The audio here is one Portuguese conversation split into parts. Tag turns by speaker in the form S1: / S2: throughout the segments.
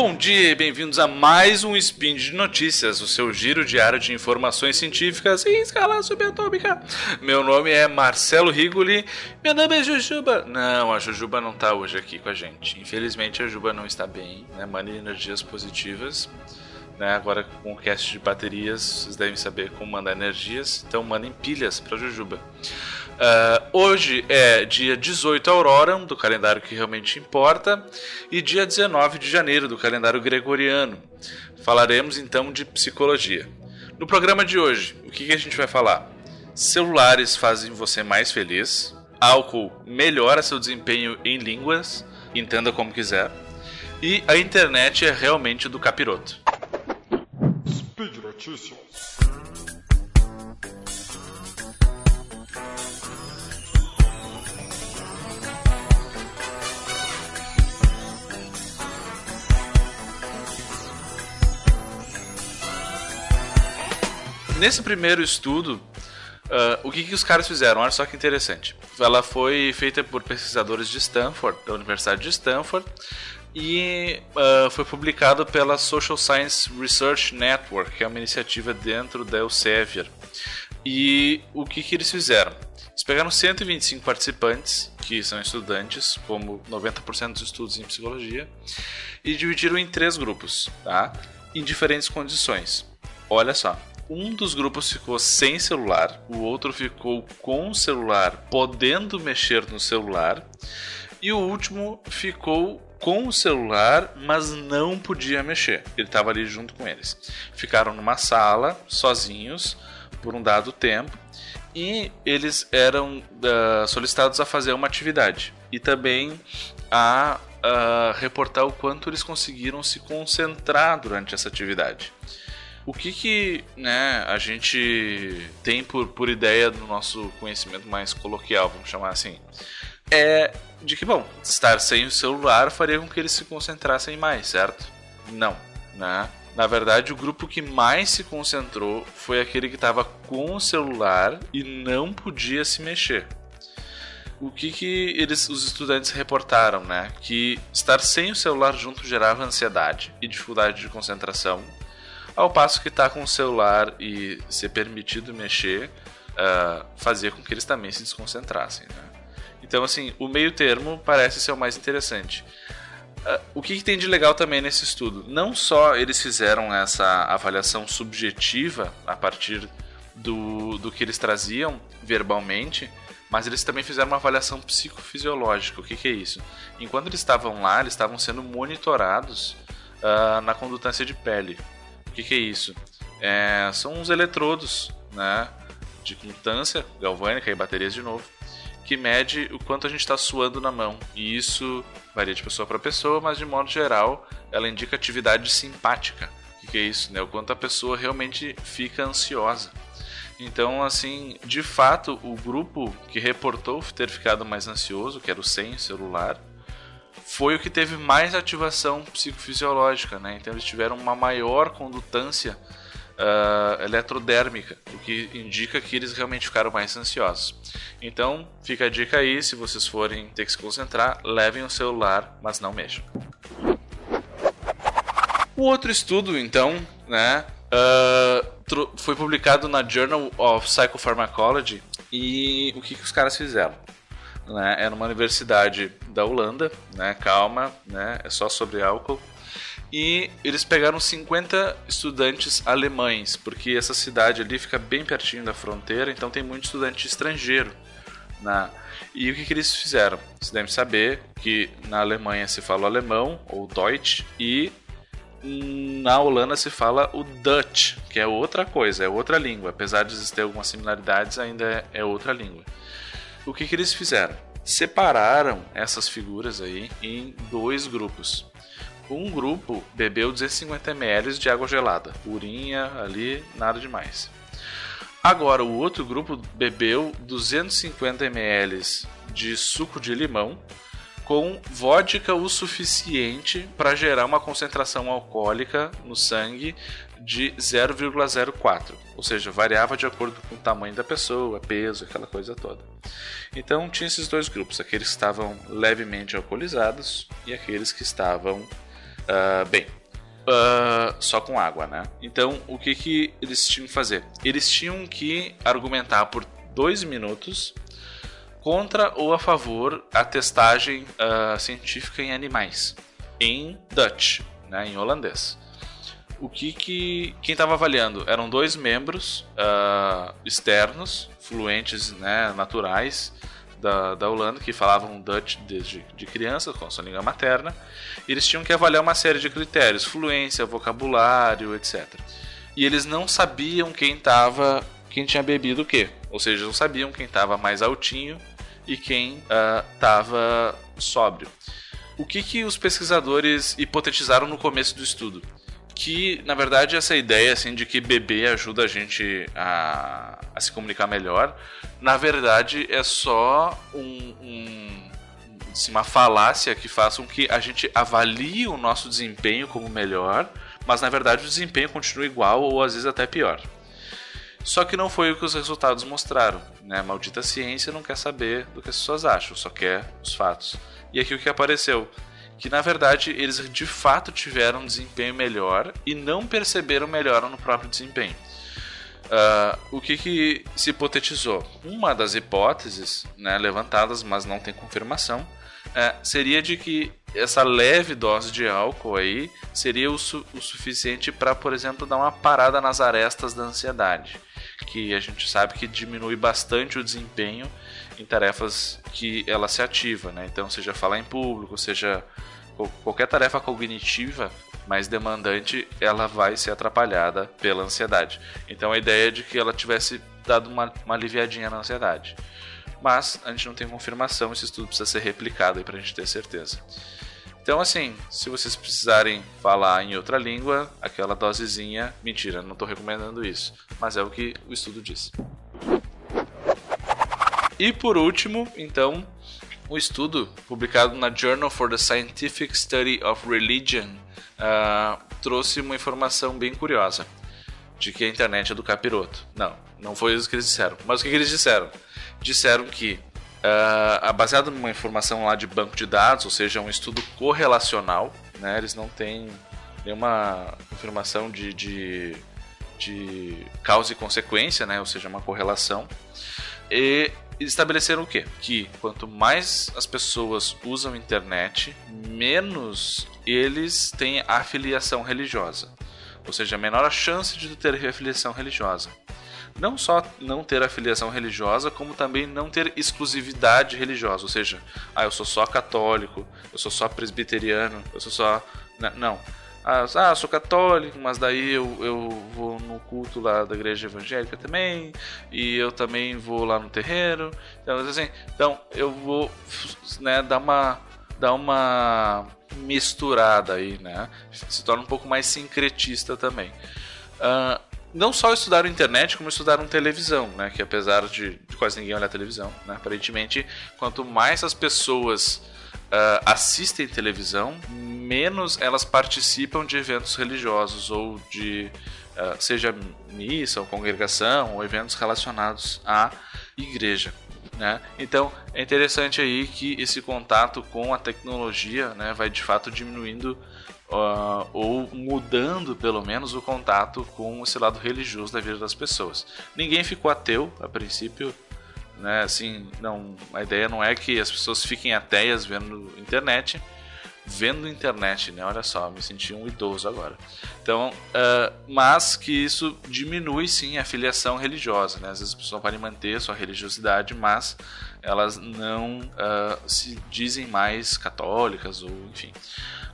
S1: Bom dia e bem-vindos a mais um Spin de Notícias, o seu giro diário de informações científicas em escala subatômica. Meu nome é Marcelo Rigoli, meu nome é Jujuba. Não, a Jujuba não está hoje aqui com a gente. Infelizmente a Jujuba não está bem, né? Manda energias positivas. Né? Agora com o cast de baterias, vocês devem saber como mandar energias, então mandem pilhas para Jujuba. Uh, hoje é dia 18 Aurora, do calendário que realmente importa, e dia 19 de janeiro, do calendário gregoriano. Falaremos então de psicologia. No programa de hoje, o que, que a gente vai falar? Celulares fazem você mais feliz, álcool melhora seu desempenho em línguas, entenda como quiser, e a internet é realmente do capiroto. Speed Notícias. Nesse primeiro estudo, uh, o que, que os caras fizeram? Olha só que interessante. Ela foi feita por pesquisadores de Stanford, da Universidade de Stanford, e uh, foi publicado pela Social Science Research Network, que é uma iniciativa dentro da Elsevier. E o que, que eles fizeram? Eles pegaram 125 participantes, que são estudantes, como 90% dos estudos em psicologia, e dividiram em três grupos, tá? em diferentes condições. Olha só, um dos grupos ficou sem celular, o outro ficou com o celular, podendo mexer no celular, e o último ficou com o celular, mas não podia mexer. Ele estava ali junto com eles. Ficaram numa sala, sozinhos, por um dado tempo, e eles eram uh, solicitados a fazer uma atividade e também a uh, reportar o quanto eles conseguiram se concentrar durante essa atividade. O que que né, a gente tem por, por ideia do nosso conhecimento mais coloquial, vamos chamar assim, é de que, bom, estar sem o celular faria com que eles se concentrassem mais, certo? Não, né? Na verdade, o grupo que mais se concentrou foi aquele que estava com o celular e não podia se mexer. O que, que eles, os estudantes reportaram, né? Que estar sem o celular junto gerava ansiedade e dificuldade de concentração, ao passo que estar tá com o celular e ser permitido mexer uh, fazia com que eles também se desconcentrassem. Né? Então, assim, o meio termo parece ser o mais interessante. Uh, o que, que, tem de legal também nesse estudo? Não só eles fizeram essa avaliação subjetiva a partir do, do que eles traziam verbalmente, mas eles também fizeram uma avaliação psicofisiológica. O que, que é isso? Enquanto eles estavam lá, eles estavam sendo monitorados uh, na condutância de pele que, que é isso? É, são uns eletrodos né, de condutância galvânica e baterias de novo, que mede o quanto a gente está suando na mão. E isso varia de pessoa para pessoa, mas de modo geral ela indica atividade simpática. O que, que é isso? Né? O quanto a pessoa realmente fica ansiosa. Então, assim, de fato, o grupo que reportou ter ficado mais ansioso, que era o sem celular, foi o que teve mais ativação psicofisiológica, né? Então eles tiveram uma maior condutância uh, eletrodérmica, o que indica que eles realmente ficaram mais ansiosos. Então fica a dica aí, se vocês forem ter que se concentrar, levem o celular, mas não mexam. O outro estudo, então, né, uh, foi publicado na Journal of Psychopharmacology e o que, que os caras fizeram? né? É numa universidade da Holanda, né? Calma, né? É só sobre álcool. E eles pegaram 50 estudantes alemães, porque essa cidade ali fica bem pertinho da fronteira, então tem muito estudante estrangeiro. Né? E o que, que eles fizeram? Vocês devem saber que na Alemanha se fala o alemão, ou Deutsch, e na Holanda se fala o Dutch, que é outra coisa, é outra língua. Apesar de existir algumas similaridades, ainda é outra língua o que, que eles fizeram? Separaram essas figuras aí em dois grupos. Um grupo bebeu 250 ml de água gelada, purinha ali, nada demais. Agora o outro grupo bebeu 250 ml de suco de limão com vodka o suficiente para gerar uma concentração alcoólica no sangue de 0,04, ou seja, variava de acordo com o tamanho da pessoa, peso, aquela coisa toda. Então tinha esses dois grupos, aqueles que estavam levemente alcoolizados e aqueles que estavam Uh, bem, uh, só com água, né? Então, o que, que eles tinham que fazer? Eles tinham que argumentar por dois minutos contra ou a favor a testagem uh, científica em animais, em Dutch, né, em holandês. O que, que quem estava avaliando eram dois membros uh, externos, fluentes, né, naturais, da, da Holanda que falavam Dutch desde de criança, com sua língua materna. E eles tinham que avaliar uma série de critérios, fluência, vocabulário, etc. E eles não sabiam quem estava, quem tinha bebido o quê. Ou seja, não sabiam quem estava mais altinho e quem estava uh, sóbrio. O que, que os pesquisadores hipotetizaram no começo do estudo? que na verdade essa ideia assim de que beber ajuda a gente a, a se comunicar melhor, na verdade é só um, um assim, uma falácia que faça com que a gente avalie o nosso desempenho como melhor, mas na verdade o desempenho continua igual ou às vezes até pior. Só que não foi o que os resultados mostraram. Né? A maldita ciência não quer saber do que as pessoas acham, só quer os fatos. E aqui o que apareceu? que na verdade eles de fato tiveram um desempenho melhor e não perceberam melhora no próprio desempenho. Uh, o que, que, se hipotetizou? Uma das hipóteses né, levantadas, mas não tem confirmação, é, seria de que essa leve dose de álcool aí seria o, su o suficiente para, por exemplo, dar uma parada nas arestas da ansiedade, que a gente sabe que diminui bastante o desempenho em tarefas que ela se ativa, né? Então, seja falar em público, seja qualquer tarefa cognitiva mais demandante, ela vai ser atrapalhada pela ansiedade. Então, a ideia é de que ela tivesse dado uma, uma aliviadinha na ansiedade. Mas a gente não tem confirmação, esse estudo precisa ser replicado para a gente ter certeza. Então, assim, se vocês precisarem falar em outra língua, aquela dosezinha, mentira, não estou recomendando isso, mas é o que o estudo diz. E por último, então, um estudo publicado na Journal for the Scientific Study of Religion uh, trouxe uma informação bem curiosa de que a internet é do capiroto. Não, não foi isso que eles disseram. Mas o que, que eles disseram? Disseram que, uh, baseado numa informação lá de banco de dados, ou seja, um estudo correlacional, né, eles não têm nenhuma informação de, de, de causa e consequência, né, ou seja, uma correlação. E estabeleceram o quê? Que quanto mais as pessoas usam a internet, menos eles têm afiliação religiosa. Ou seja, menor a chance de ter afiliação religiosa. Não só não ter afiliação religiosa, como também não ter exclusividade religiosa. Ou seja, ah, eu sou só católico, eu sou só presbiteriano, eu sou só. Não ah, ah, sou católico, mas daí eu, eu vou no culto lá da igreja evangélica também, e eu também vou lá no terreiro. Então, assim, então eu vou né, dar uma dar uma misturada aí, né? Se torna um pouco mais sincretista também. Uh, não só estudaram internet, como estudaram televisão, né? Que apesar de, quase ninguém olhar televisão, né? Aparentemente, quanto mais as pessoas uh, assistem televisão, menos elas participam de eventos religiosos ou de uh, seja missa ou congregação ou eventos relacionados à igreja. Né? Então é interessante aí que esse contato com a tecnologia né, vai de fato diminuindo uh, ou mudando pelo menos o contato com esse lado religioso da vida das pessoas. Ninguém ficou ateu a princípio, né? Assim, não, a ideia não é que as pessoas fiquem ateias vendo internet, vendo internet, né? Olha só, me senti um idoso agora. Então, uh, mas que isso diminui sim a filiação religiosa, né? Às vezes as pessoas podem manter sua religiosidade, mas elas não uh, se dizem mais católicas ou enfim.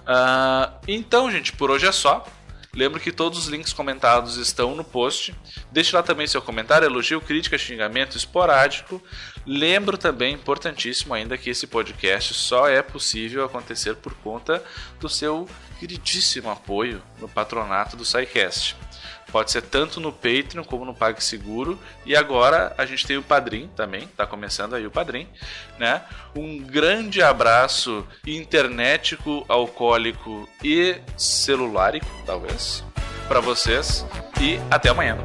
S1: Uh, então, gente, por hoje é só. Lembro que todos os links comentados estão no post. Deixe lá também seu comentário, elogio, crítica, xingamento esporádico. Lembro também, importantíssimo ainda, que esse podcast só é possível acontecer por conta do seu queridíssimo apoio no patronato do SciCast. Pode ser tanto no Patreon como no PagSeguro. E agora a gente tem o Padrim também, está começando aí o Padrim, né? Um grande abraço internetico, alcoólico e celularico, talvez, para vocês e até amanhã.